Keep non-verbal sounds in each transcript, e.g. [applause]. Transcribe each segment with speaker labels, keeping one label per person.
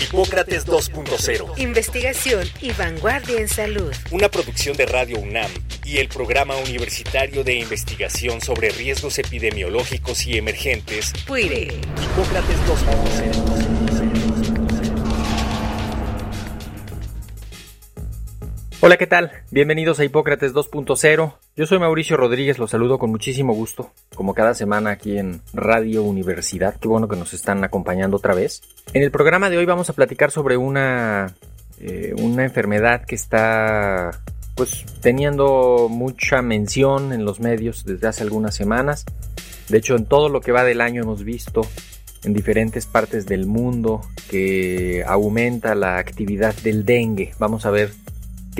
Speaker 1: Hipócrates 2.0.
Speaker 2: Investigación y vanguardia en salud.
Speaker 1: Una producción de Radio UNAM y el Programa Universitario de Investigación sobre Riesgos Epidemiológicos y Emergentes.
Speaker 2: PUIRE.
Speaker 1: Hipócrates 2.0.
Speaker 3: Hola, ¿qué tal? Bienvenidos a Hipócrates 2.0. Yo soy Mauricio Rodríguez, los saludo con muchísimo gusto, como cada semana aquí en Radio Universidad. Qué bueno que nos están acompañando otra vez. En el programa de hoy vamos a platicar sobre una, eh, una enfermedad que está pues teniendo mucha mención en los medios desde hace algunas semanas. De hecho, en todo lo que va del año hemos visto en diferentes partes del mundo que aumenta la actividad del dengue. Vamos a ver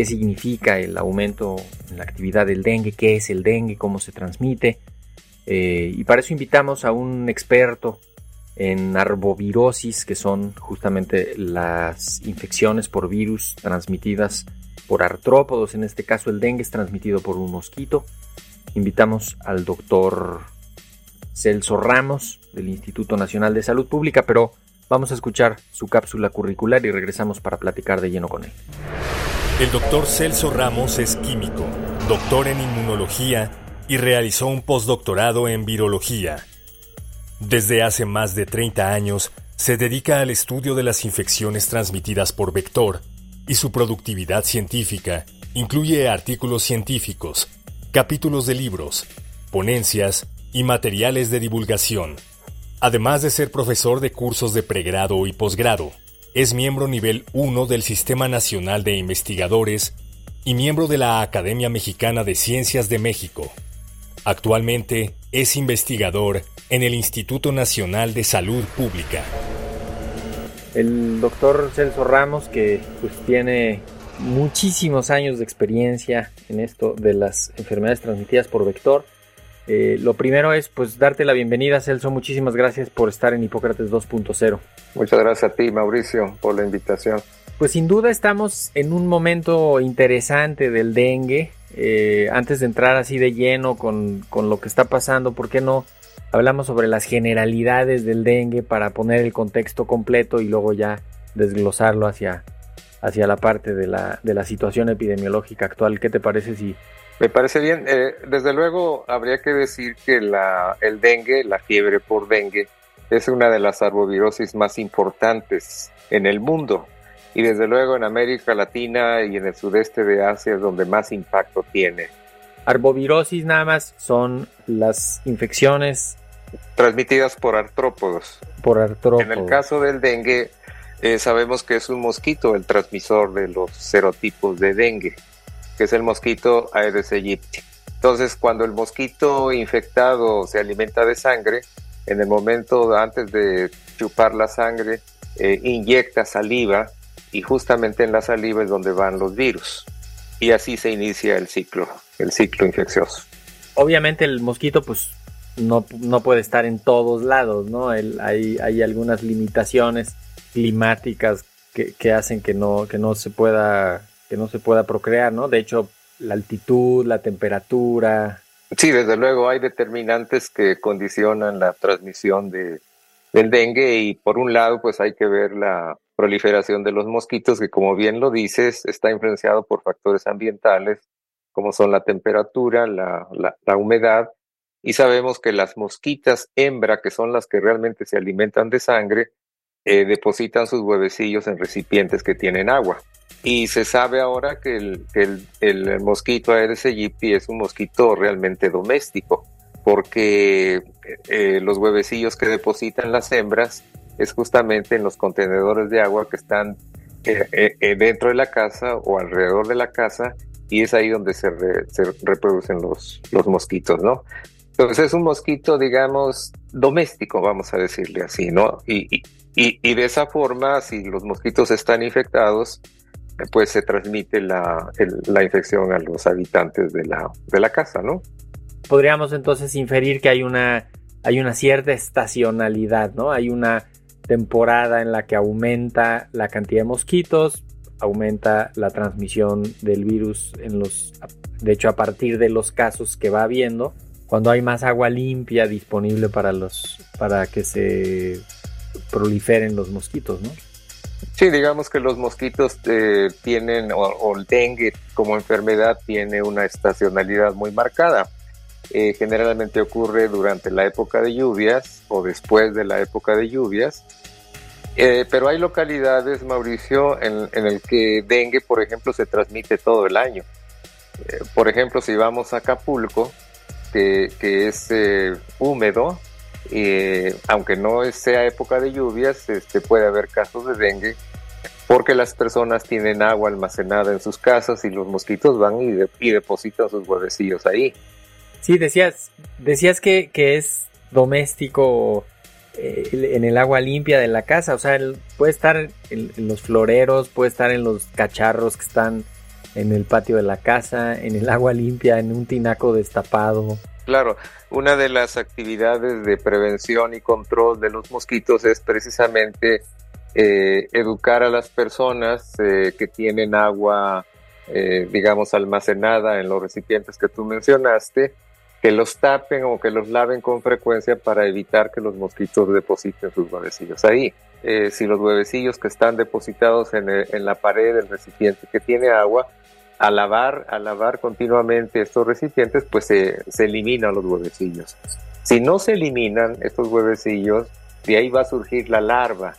Speaker 3: qué significa el aumento en la actividad del dengue, qué es el dengue, cómo se transmite. Eh, y para eso invitamos a un experto en arbovirosis, que son justamente las infecciones por virus transmitidas por artrópodos. En este caso el dengue es transmitido por un mosquito. Invitamos al doctor Celso Ramos del Instituto Nacional de Salud Pública, pero vamos a escuchar su cápsula curricular y regresamos para platicar de lleno con él.
Speaker 1: El doctor Celso Ramos es químico, doctor en inmunología y realizó un postdoctorado en virología. Desde hace más de 30 años se dedica al estudio de las infecciones transmitidas por vector y su productividad científica incluye artículos científicos, capítulos de libros, ponencias y materiales de divulgación. Además de ser profesor de cursos de pregrado y posgrado, es miembro nivel 1 del Sistema Nacional de Investigadores y miembro de la Academia Mexicana de Ciencias de México. Actualmente es investigador en el Instituto Nacional de Salud Pública.
Speaker 3: El doctor Celso Ramos, que pues tiene muchísimos años de experiencia en esto de las enfermedades transmitidas por vector, eh, lo primero es pues darte la bienvenida, Celso. Muchísimas gracias por estar en Hipócrates 2.0.
Speaker 4: Muchas gracias a ti, Mauricio, por la invitación.
Speaker 3: Pues sin duda estamos en un momento interesante del dengue. Eh, antes de entrar así de lleno con, con, lo que está pasando, ¿por qué no hablamos sobre las generalidades del dengue para poner el contexto completo y luego ya desglosarlo hacia, hacia la parte de la, de la situación epidemiológica actual? ¿Qué te parece si
Speaker 4: me parece bien. Eh, desde luego, habría que decir que la, el dengue, la fiebre por dengue, es una de las arbovirosis más importantes en el mundo. Y desde luego en América Latina y en el sudeste de Asia es donde más impacto tiene.
Speaker 3: Arbovirosis nada más son las infecciones
Speaker 4: transmitidas por artrópodos.
Speaker 3: Por artrópodos.
Speaker 4: En el caso del dengue, eh, sabemos que es un mosquito el transmisor de los serotipos de dengue que es el mosquito Aedes aegypti. Entonces, cuando el mosquito infectado se alimenta de sangre, en el momento antes de chupar la sangre, eh, inyecta saliva y justamente en la saliva es donde van los virus. Y así se inicia el ciclo, el ciclo infeccioso.
Speaker 3: Obviamente el mosquito pues no, no puede estar en todos lados, ¿no? hay, hay algunas limitaciones climáticas que, que, hacen que no, que no se pueda que no se pueda procrear, ¿no? De hecho, la altitud, la temperatura.
Speaker 4: Sí, desde luego hay determinantes que condicionan la transmisión de, del dengue y por un lado pues hay que ver la proliferación de los mosquitos que como bien lo dices está influenciado por factores ambientales como son la temperatura, la, la, humedad y sabemos que las mosquitas hembra que son las que realmente se alimentan de sangre eh, depositan sus huevecillos en recipientes que tienen agua. Y se sabe ahora que el, el, el mosquito Aedes aegypti es un mosquito realmente doméstico, porque eh, los huevecillos que depositan las hembras es justamente en los contenedores de agua que están eh, eh, dentro de la casa o alrededor de la casa y es ahí donde se, se reproducen los, los mosquitos, ¿no? Entonces es un mosquito, digamos, doméstico, vamos a decirle así, ¿no? Y, y, y de esa forma, si los mosquitos están infectados, pues se transmite la, la infección a los habitantes de la, de la casa, ¿no?
Speaker 3: Podríamos entonces inferir que hay una, hay una cierta estacionalidad, ¿no? Hay una temporada en la que aumenta la cantidad de mosquitos, aumenta la transmisión del virus en los de hecho a partir de los casos que va habiendo cuando hay más agua limpia disponible para los para que se proliferen los mosquitos, ¿no?
Speaker 4: Sí, digamos que los mosquitos eh, tienen, o, el dengue como enfermedad tiene una estacionalidad muy marcada. Eh, generalmente ocurre durante la época de lluvias o después de la época de lluvias. Eh, pero hay localidades, Mauricio, en, en, el que dengue, por ejemplo, se transmite todo el año. por ejemplo, si vamos a Acapulco, que, que es húmedo, y aunque no sea época de lluvias, este, puede haber casos de dengue porque las personas tienen agua almacenada en sus casas y los mosquitos van y, depositan sus huevecillos ahí.
Speaker 3: Sí, decías, decías que, es doméstico eh, en el agua limpia de la casa, o sea, puede estar en, en, los floreros, puede estar en los cacharros que están en el patio de la casa, en el agua limpia, en un tinaco destapado.
Speaker 4: Claro, una de las actividades de prevención y control de los mosquitos es precisamente eh, educar a las personas eh, que tienen agua, eh, digamos, almacenada en los recipientes que tú mencionaste, que los tapen o que los laven con frecuencia para evitar que los mosquitos depositen sus huevecillos ahí. si los huevecillos que están depositados en, en la pared del recipiente que tiene agua, al lavar, continuamente estos recipientes, pues se, se eliminan los huevecillos. Si no se eliminan estos huevecillos, de ahí va a surgir la larva,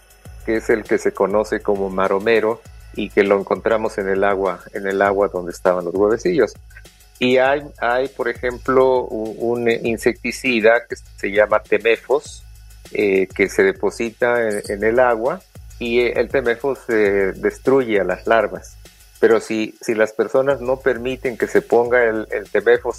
Speaker 4: que es el que se conoce como maromero y que lo encontramos en el agua, en el agua donde estaban los huevecillos. Y hay, hay por ejemplo, un, insecticida que se llama temefos, eh, que se deposita en, el agua y el temefos eh, destruye a las larvas. Pero si, si las personas no permiten que se ponga el, el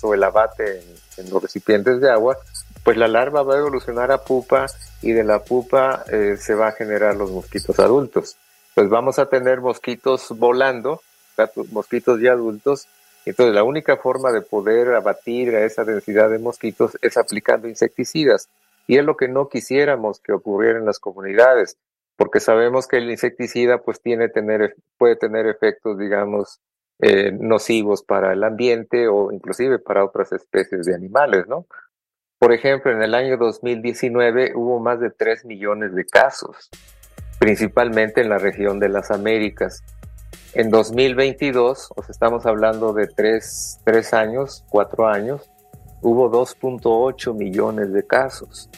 Speaker 4: o el abate en, los recipientes de agua, pues la larva va a evolucionar a pupa y de la pupa eh, se va a generar los mosquitos adultos. Pues vamos a tener mosquitos volando, mosquitos ya adultos. Entonces la única forma de poder abatir a esa densidad de mosquitos es aplicando insecticidas. Y es lo que no quisiéramos que ocurriera en las comunidades porque sabemos que el insecticida pues tiene tener, puede tener efectos, digamos, eh, nocivos para el ambiente o inclusive para otras especies de animales, ¿no? Por ejemplo, en el año 2019 hubo más de 3 millones de casos, principalmente en la región de las Américas. En 2022, o sea, estamos hablando de 3, 3 años, 4 años, hubo 2.8 millones de casos.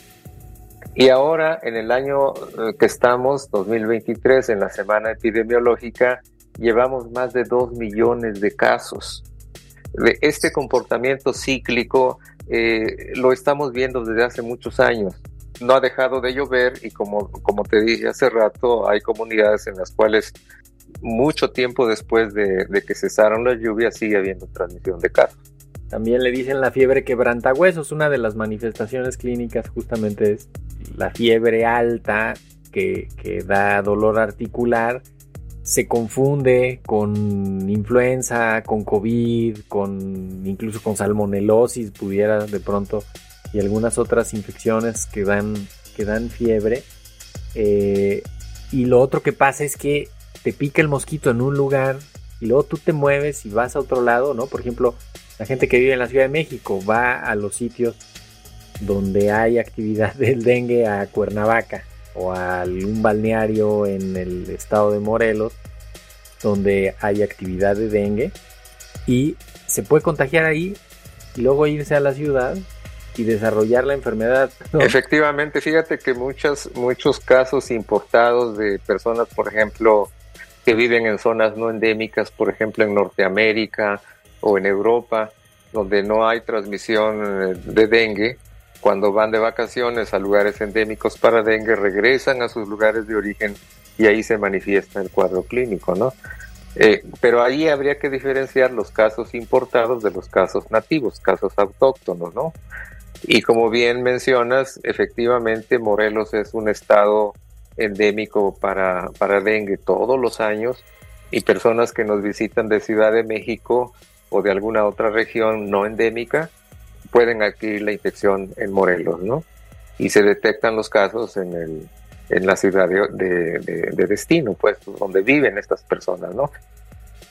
Speaker 4: Y ahora, en el año eh, que estamos, 2023, en la semana epidemiológica, llevamos más de 2 millones de casos. Este comportamiento cíclico eh, lo estamos viendo desde hace muchos años. No ha dejado de llover y como, como te dije hace rato, hay comunidades en las cuales mucho tiempo después de, de que cesaron las lluvias sigue habiendo transmisión de casos.
Speaker 3: También le dicen la fiebre quebrantahuesos. Una de las manifestaciones clínicas justamente es la fiebre alta que, da dolor articular. Se confunde con influenza, con COVID, con incluso con salmonelosis, pudiera de pronto, y algunas otras infecciones que dan, que dan fiebre. Eh, y lo otro que pasa es que te pica el mosquito en un lugar y luego tú te mueves y vas a otro lado, ¿no? Por ejemplo, la gente que vive en la Ciudad de México va a los sitios donde hay actividad [laughs] del dengue a Cuernavaca o a algún balneario en el estado de Morelos donde hay actividad de dengue y se puede contagiar ahí y luego irse a la ciudad y desarrollar la enfermedad.
Speaker 4: Efectivamente, fíjate que muchos, muchos casos importados de personas, por ejemplo, que viven en zonas no endémicas, por ejemplo en Norteamérica o en Europa, donde no hay transmisión eh, de dengue, cuando van de vacaciones a lugares endémicos para dengue, regresan a sus lugares de origen y ahí se manifiesta el cuadro clínico, ¿no? Eh, pero ahí habría que diferenciar los casos importados de los casos nativos, casos autóctonos, ¿no? Y como bien mencionas, efectivamente Morelos es un estado endémico para, para dengue todos los años y personas que nos visitan de Ciudad de México o de alguna otra región no endémica pueden adquirir la infección en Morelos, ¿no? Y se detectan los casos en, el, en la ciudad de, de destino, pues, donde viven estas personas, ¿no?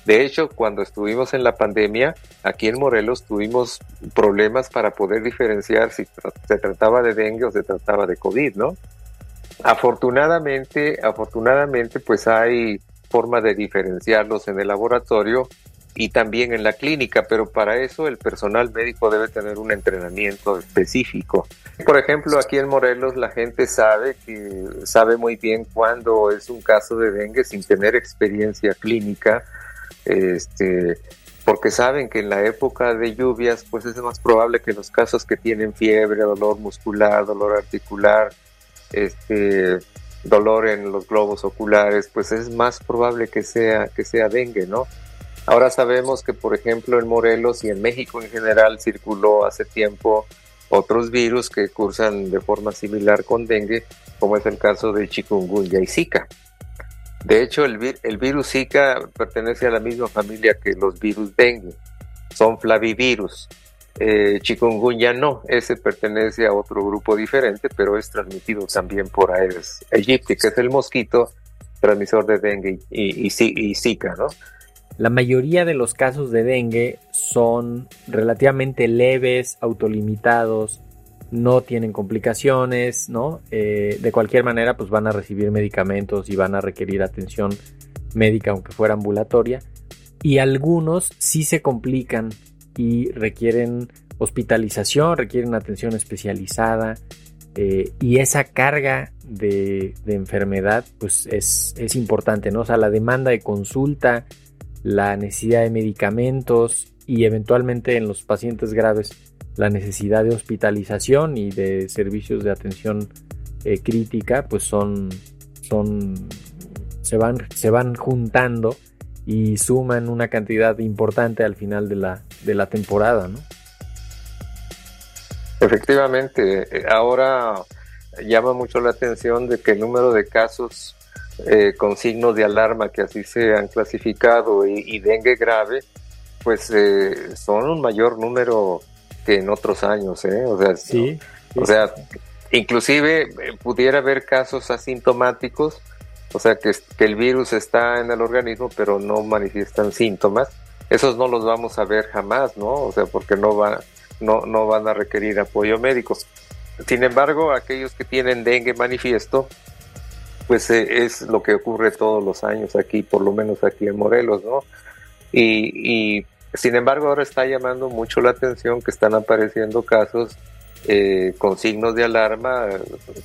Speaker 4: De hecho, cuando estuvimos en la pandemia, aquí en Morelos tuvimos problemas para poder diferenciar si se trataba de dengue o se trataba de COVID, ¿no? Afortunadamente, afortunadamente, pues hay forma de diferenciarlos en el laboratorio y también en la clínica, pero para eso el personal médico debe tener un entrenamiento específico. Por ejemplo, aquí en Morelos la gente sabe que sabe muy bien cuándo es un caso de dengue sin tener experiencia clínica este, porque saben que en la época de lluvias, pues es más probable que los casos que tienen fiebre, dolor muscular, dolor articular, este, dolor en los globos oculares, pues es más probable que sea, que sea dengue, ¿no? Ahora sabemos que, por ejemplo, en Morelos y en México en general circuló hace tiempo otros virus que cursan de forma similar con dengue, como es el caso de chikungunya y zika. De hecho, el, virus Zika pertenece a la misma familia que los virus dengue. Son flavivirus. Eh, chikungunya no, ese pertenece a otro grupo diferente, pero es transmitido también por Aedes aegypti, que es el mosquito transmisor de dengue y, y Zika, ¿no?
Speaker 3: La mayoría de los casos de dengue son relativamente leves, autolimitados, no tienen complicaciones, ¿no? Eh, de cualquier manera, pues van a recibir medicamentos y van a requerir atención médica, aunque fuera ambulatoria. Y algunos sí se complican y requieren hospitalización, requieren atención especializada. Eh, y esa carga de, enfermedad, pues es, es, importante, ¿no? O sea, la demanda de consulta, la necesidad de medicamentos y eventualmente en los pacientes graves la necesidad de hospitalización y de servicios de atención eh, crítica, pues son, son, se van, se van juntando y suman una cantidad importante al final de la, de la temporada.
Speaker 4: Efectivamente, eh, ahora llama mucho la atención de que el número de casos eh, con signos de alarma que así se han clasificado y, dengue grave, pues son un mayor número que en otros años, ¿eh? O sea, sí, o sea inclusive eh, pudiera haber casos asintomáticos, o sea, que, que el virus está en el organismo pero no manifiestan síntomas. Esos no los vamos a ver jamás, ¿no? O sea, porque no, va, no, no van a requerir apoyo médico. Sin embargo, aquellos que tienen dengue manifiesto, pues eh, es lo que ocurre todos los años aquí, por lo menos aquí en Morelos, ¿no? Y, sin embargo, ahora está llamando mucho la atención que están apareciendo casos eh, con signos de alarma,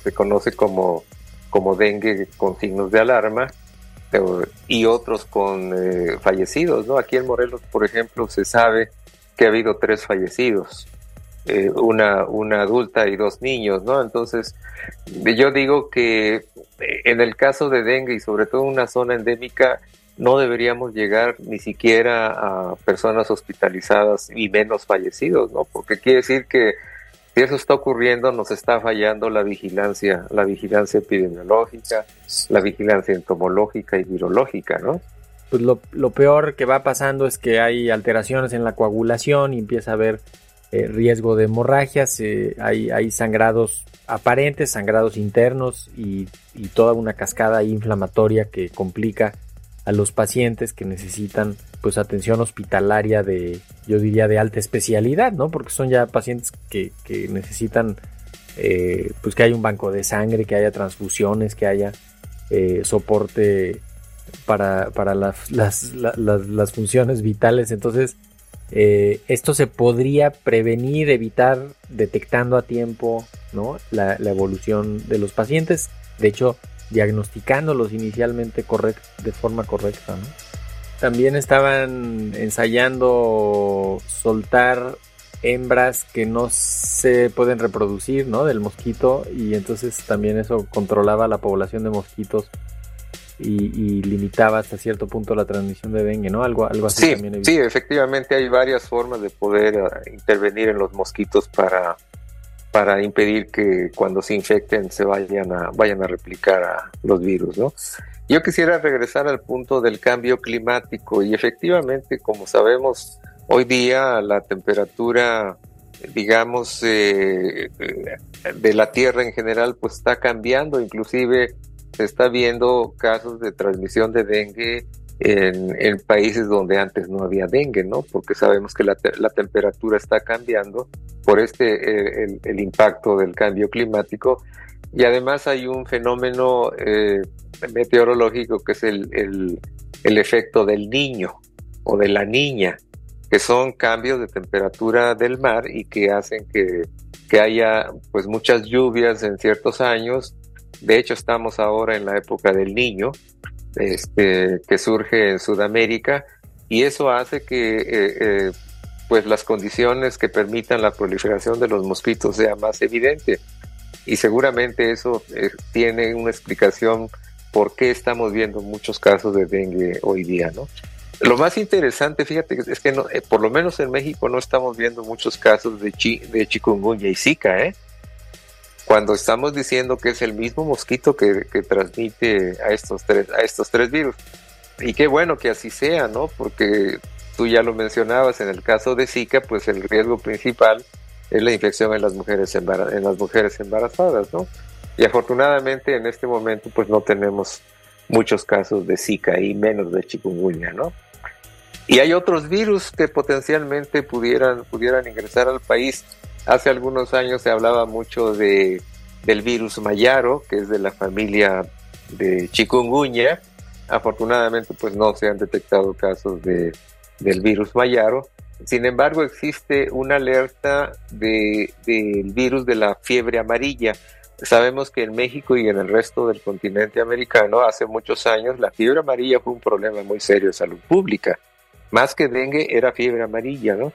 Speaker 4: se conoce como, como dengue con signos de alarma, y otros con eh, fallecidos, ¿no? Aquí en Morelos, por ejemplo, se sabe que ha habido tres fallecidos, eh, una, una adulta y dos niños, ¿no? Entonces, yo digo que en el caso de dengue y sobre todo en una zona endémica, no deberíamos llegar ni siquiera a personas hospitalizadas y menos fallecidos, ¿no? Porque quiere decir que si eso está ocurriendo, nos está fallando la vigilancia, la vigilancia epidemiológica, la vigilancia entomológica y virológica, ¿no?
Speaker 3: Pues lo, peor que va pasando es que hay alteraciones en la coagulación y empieza a haber eh, riesgo de hemorragias, eh, hay, hay sangrados aparentes, sangrados internos y, toda una cascada inflamatoria que complica a los pacientes que necesitan pues atención hospitalaria de yo diría de alta especialidad no porque son ya pacientes que, necesitan eh, pues que haya un banco de sangre que haya transfusiones que haya eh, soporte para, para las, las, funciones vitales. Entonces eh, esto se podría prevenir evitar detectando a tiempo no la, evolución de los pacientes de hecho diagnosticándolos inicialmente de forma correcta. También estaban ensayando soltar hembras que no se pueden reproducir ¿no? del mosquito y entonces también eso controlaba la población de mosquitos y, limitaba hasta cierto punto la transmisión de dengue, ¿no? Algo, algo así
Speaker 4: sí, también. Sí, efectivamente hay varias formas de poder eh, intervenir en los mosquitos para para impedir que cuando se infecten se vayan a, vayan a replicar a los virus, ¿no? Yo quisiera regresar al punto del cambio climático y efectivamente, como sabemos, hoy día la temperatura, digamos, eh, de la Tierra en general, pues está cambiando, inclusive se está viendo casos de transmisión de dengue en, países donde antes no había dengue, ¿no? Porque sabemos que la, temperatura está cambiando por este, el, impacto del cambio climático. Y además hay un fenómeno eh, meteorológico que es el, el, efecto del niño o de la niña, que son cambios de temperatura del mar y que hacen que, que haya pues muchas lluvias en ciertos años. De hecho, estamos ahora en la época del niño, este, que surge en Sudamérica y eso hace que eh, eh, pues las condiciones que permitan la proliferación de los mosquitos sea más evidente y seguramente eso eh, tiene una explicación por qué estamos viendo muchos casos de dengue hoy día, ¿no? Lo más interesante, fíjate, es que no, por lo menos en México no estamos viendo muchos casos de, chi, de chikungunya y zika, ¿eh? Cuando estamos diciendo que es el mismo mosquito que, transmite a estos, tres, a estos tres virus. Y qué bueno que así sea, ¿no? Porque tú ya lo mencionabas, en el caso de Zika, pues el riesgo principal es la infección en las mujeres, en las mujeres embarazadas, ¿no? Y afortunadamente en este momento pues no tenemos muchos casos de Zika y menos de chikungunya, ¿no? Y hay otros virus que potencialmente pudieran, pudieran ingresar al país. Hace algunos años se hablaba mucho de, del virus Mayaro, que es de la familia de chikungunya. Afortunadamente, pues no se han detectado casos de, del virus Mayaro. Sin embargo, existe una alerta de, del virus de la fiebre amarilla. Sabemos que en México y en el resto del continente americano, hace muchos años, la fiebre amarilla fue un problema muy serio de salud pública. Más que dengue, era fiebre amarilla, ¿no?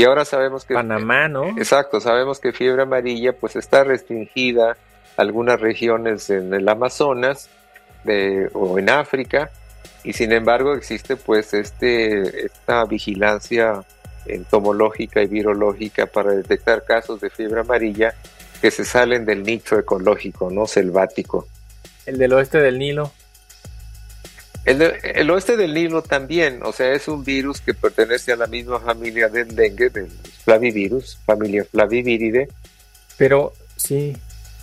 Speaker 4: Y ahora sabemos que...
Speaker 3: Panamá, ¿no?
Speaker 4: Exacto, sabemos que fiebre amarilla pues está restringida a algunas regiones en el Amazonas o en África y sin embargo existe pues este, esta vigilancia entomológica y virológica para detectar casos de fiebre amarilla que se salen del nicho ecológico, no selvático.
Speaker 3: El del oeste del Nilo.
Speaker 4: El, oeste del Nilo también, o sea, es un virus que pertenece a la misma familia del dengue, del flavivirus, familia flaviviridae.
Speaker 3: Pero sí,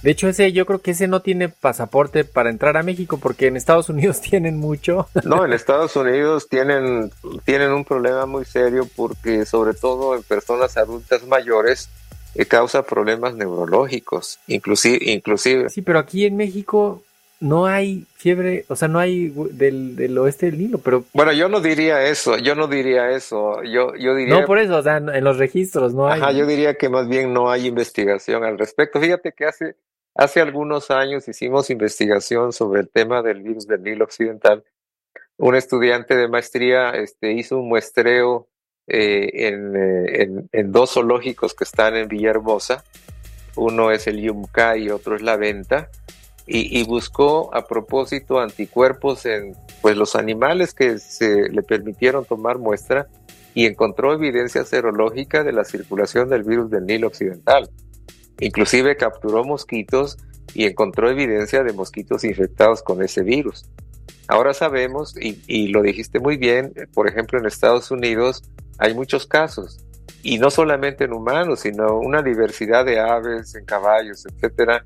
Speaker 3: de hecho ese yo creo que ese no tiene pasaporte para entrar a México porque en Estados Unidos [laughs] tienen mucho.
Speaker 4: No, en Estados Unidos tienen, tienen un problema muy serio porque sobre todo en personas adultas mayores eh, causa problemas neurológicos, inclusive, inclusive.
Speaker 3: Sí, pero aquí en México no hay fiebre, o sea, no hay del, del, oeste del Nilo, pero...
Speaker 4: Bueno, yo no diría eso, yo no diría eso, yo, yo diría...
Speaker 3: No, por eso, o sea, en los registros no hay...
Speaker 4: Ajá, yo diría que más bien no hay investigación al respecto. Fíjate que hace, hace algunos años hicimos investigación sobre el tema del virus del Nilo Occidental. Un estudiante de maestría este, hizo un muestreo eh, en, eh, en, en, dos zoológicos que están en Villahermosa. Uno es el Yumca y otro es la Venta y, buscó a propósito anticuerpos en pues los animales que se le permitieron tomar muestra y encontró evidencia serológica de la circulación del virus del Nilo Occidental. Inclusive capturó mosquitos y encontró evidencia de mosquitos infectados con ese virus. Ahora sabemos, y, y, lo dijiste muy bien, por ejemplo en Estados Unidos hay muchos casos, y no solamente en humanos, sino una diversidad de aves, en caballos, etcétera,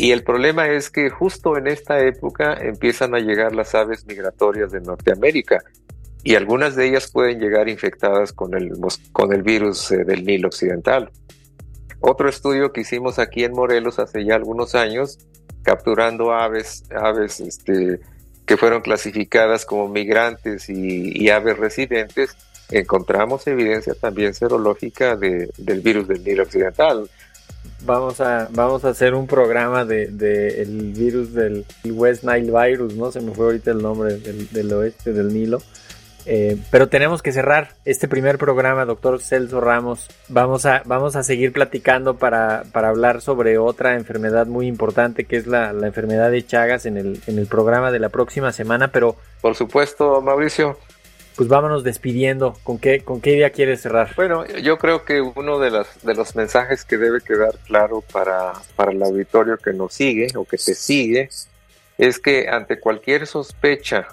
Speaker 4: y el problema es que justo en esta época empiezan a llegar las aves migratorias de Norteamérica y algunas de ellas pueden llegar infectadas con el, con el virus eh, del Nilo Occidental. Otro estudio que hicimos aquí en Morelos hace ya algunos años, capturando aves, aves este, que fueron clasificadas como migrantes y, aves residentes, encontramos evidencia también serológica del virus del Nilo Occidental
Speaker 3: vamos a, vamos a hacer un programa de, de el virus del West Nile Virus, ¿no? Se me fue ahorita el nombre del, oeste del Nilo. Eh, pero tenemos que cerrar este primer programa, doctor Celso Ramos. Vamos a, vamos a seguir platicando para, para hablar sobre otra enfermedad muy importante que es la, la enfermedad de Chagas en el, en el programa de la próxima semana. Pero
Speaker 4: por supuesto, Mauricio
Speaker 3: pues vámonos despidiendo. ¿Con qué, con qué idea quieres cerrar?
Speaker 4: Bueno, yo creo que uno de, las, de los mensajes que debe quedar claro para, para el auditorio que nos sigue o que te sigue es que ante cualquier sospecha,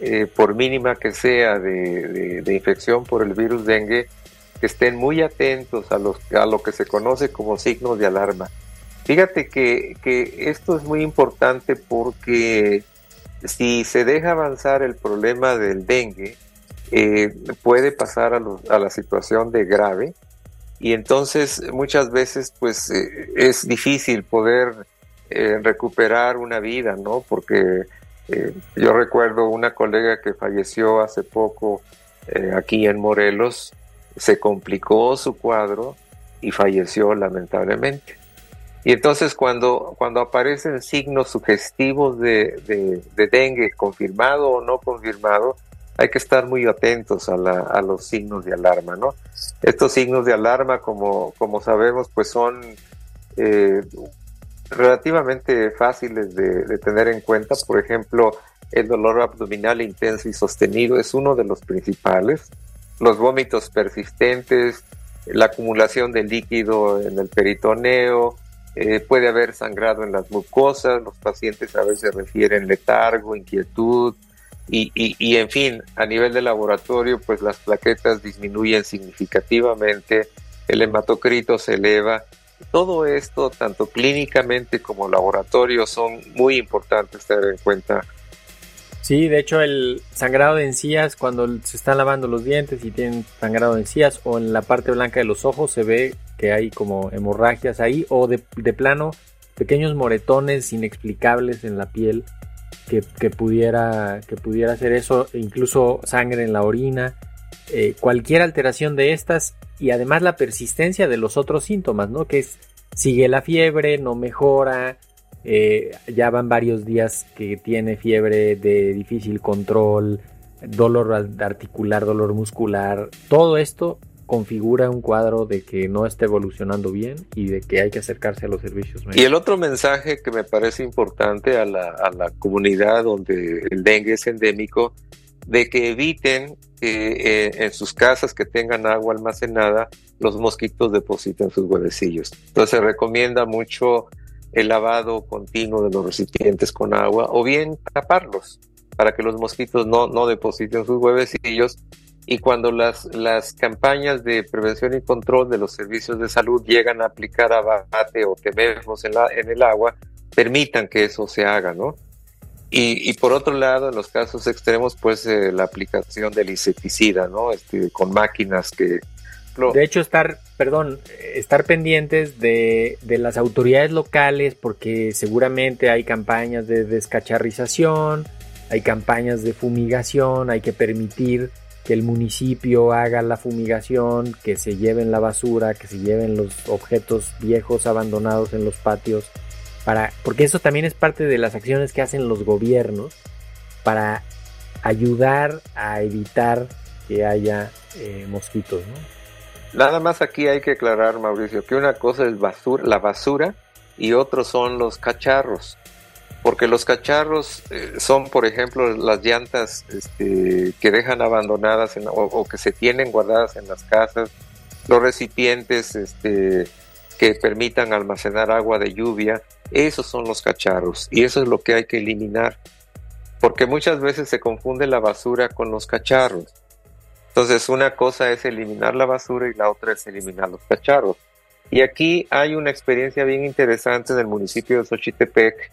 Speaker 4: eh, por mínima que sea, de, infección por el virus dengue, estén muy atentos a, los, a lo que se conoce como signos de alarma. Fíjate que, que esto es muy importante porque si se deja avanzar el problema del dengue, eh, puede pasar a, a, la situación de grave y entonces muchas veces pues eh, es difícil poder eh, recuperar una vida, ¿no? Porque yo recuerdo una colega que falleció hace poco aquí en Morelos, se complicó su cuadro y falleció lamentablemente. Y entonces cuando, cuando aparecen signos sugestivos de, de, dengue, confirmado o no confirmado, hay que estar muy atentos a, la, los signos de alarma, ¿no? Estos signos de alarma, como, sabemos, pues son eh, relativamente fáciles de, de, tener en cuenta. Por ejemplo, el dolor abdominal intenso y sostenido es uno de los principales. Los vómitos persistentes, la acumulación de líquido en el peritoneo, eh, puede haber sangrado en las mucosas, los pacientes a veces refieren letargo, inquietud y, y, en fin, a nivel de laboratorio, pues las plaquetas disminuyen significativamente, el hematocrito se eleva. Todo esto, tanto clínicamente como laboratorio, son muy importantes tener en cuenta
Speaker 3: Sí, de hecho el sangrado de encías cuando se están lavando los dientes y tienen sangrado de encías o en la parte blanca de los ojos se ve que hay como hemorragias ahí o de, plano pequeños moretones inexplicables en la piel que, pudiera que pudiera ser eso, incluso sangre en la orina, eh, cualquier alteración de estas y además la persistencia de los otros síntomas, ¿no? Que es sigue la fiebre, no mejora, eh, ya van varios días que tiene fiebre de difícil control, dolor articular, dolor muscular. Todo esto configura un cuadro de que no está evolucionando bien y de que hay que acercarse a los servicios.
Speaker 4: Y el otro mensaje que me parece importante a la, a la comunidad donde el dengue es endémico, de que eviten que eh, en sus casas que tengan agua almacenada, los mosquitos depositen sus huevecillos. Entonces se recomienda mucho el lavado continuo de los recipientes con agua o bien taparlos para que los mosquitos no, no depositen sus huevecillos y cuando las, las campañas de prevención y control de los servicios de salud llegan a aplicar abate o tememos en, la, en el agua, permitan que eso se haga, ¿no? Y, y por otro lado, en los casos extremos, pues eh, la aplicación del insecticida, ¿no? Este, con máquinas que,
Speaker 3: de hecho, estar, perdón, estar pendientes de, de, las autoridades locales porque seguramente hay campañas de descacharrización, hay campañas de fumigación, hay que permitir que el municipio haga la fumigación, que se lleven la basura, que se lleven los objetos viejos abandonados en los patios, para, porque eso también es parte de las acciones que hacen los gobiernos para ayudar a evitar que haya eh, mosquitos.
Speaker 4: Nada más aquí hay que aclarar, Mauricio, que una cosa es basura, la basura y otros son los cacharros. Porque los cacharros eh, son, por ejemplo, las llantas este, que dejan abandonadas o, que se tienen guardadas en las casas, los recipientes este, que permitan almacenar agua de lluvia, esos son los cacharros y eso es lo que hay que eliminar. Porque muchas veces se confunde la basura con los cacharros. Entonces, una cosa es eliminar la basura y la otra es eliminar los cacharros. Y aquí hay una experiencia bien interesante en el municipio de Xochitepec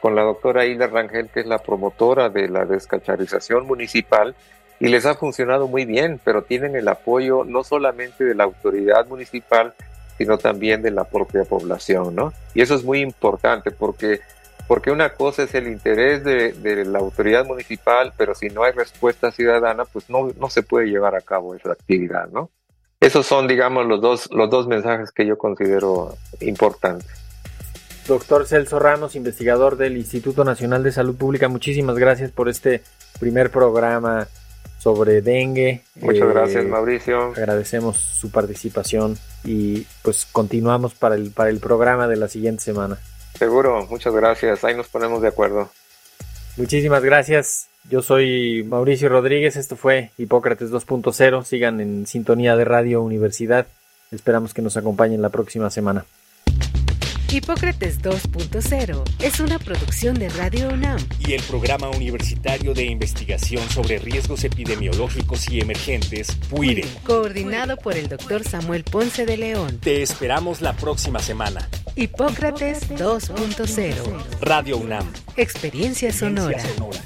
Speaker 4: con la doctora Hilda Rangel, que es la promotora de la descacharización municipal, y les ha funcionado muy bien, pero tienen el apoyo no solamente de la autoridad municipal, sino también de la propia población, ¿no? Y eso es muy importante porque porque una cosa es el interés de, la autoridad municipal, pero si no hay respuesta ciudadana, pues no, no se puede llevar a cabo esa actividad, ¿no? Esos son, digamos, los dos, los dos mensajes que yo considero importantes.
Speaker 3: Doctor Celso Ramos, investigador del Instituto Nacional de Salud Pública, muchísimas gracias por este primer programa sobre dengue.
Speaker 4: Muchas gracias, eh, Mauricio.
Speaker 3: Agradecemos su participación y pues continuamos para el, para el programa de la siguiente semana.
Speaker 4: Seguro, muchas gracias. Ahí nos ponemos de acuerdo.
Speaker 3: Muchísimas gracias. Yo soy Mauricio Rodríguez. Esto fue Hipócrates 2.0. Sigan en sintonía de Radio Universidad. Esperamos que nos acompañen la próxima semana.
Speaker 2: Hipócrates 2.0 es una producción de Radio UNAM
Speaker 1: y el Programa Universitario de Investigación sobre Riesgos Epidemiológicos y Emergentes, PUIRE.
Speaker 2: Coordinado por el doctor Samuel Ponce de León.
Speaker 1: Te esperamos la próxima semana.
Speaker 2: Hipócrates 2.0
Speaker 1: Radio UNAM.
Speaker 2: Experiencia sonora.
Speaker 1: sonora.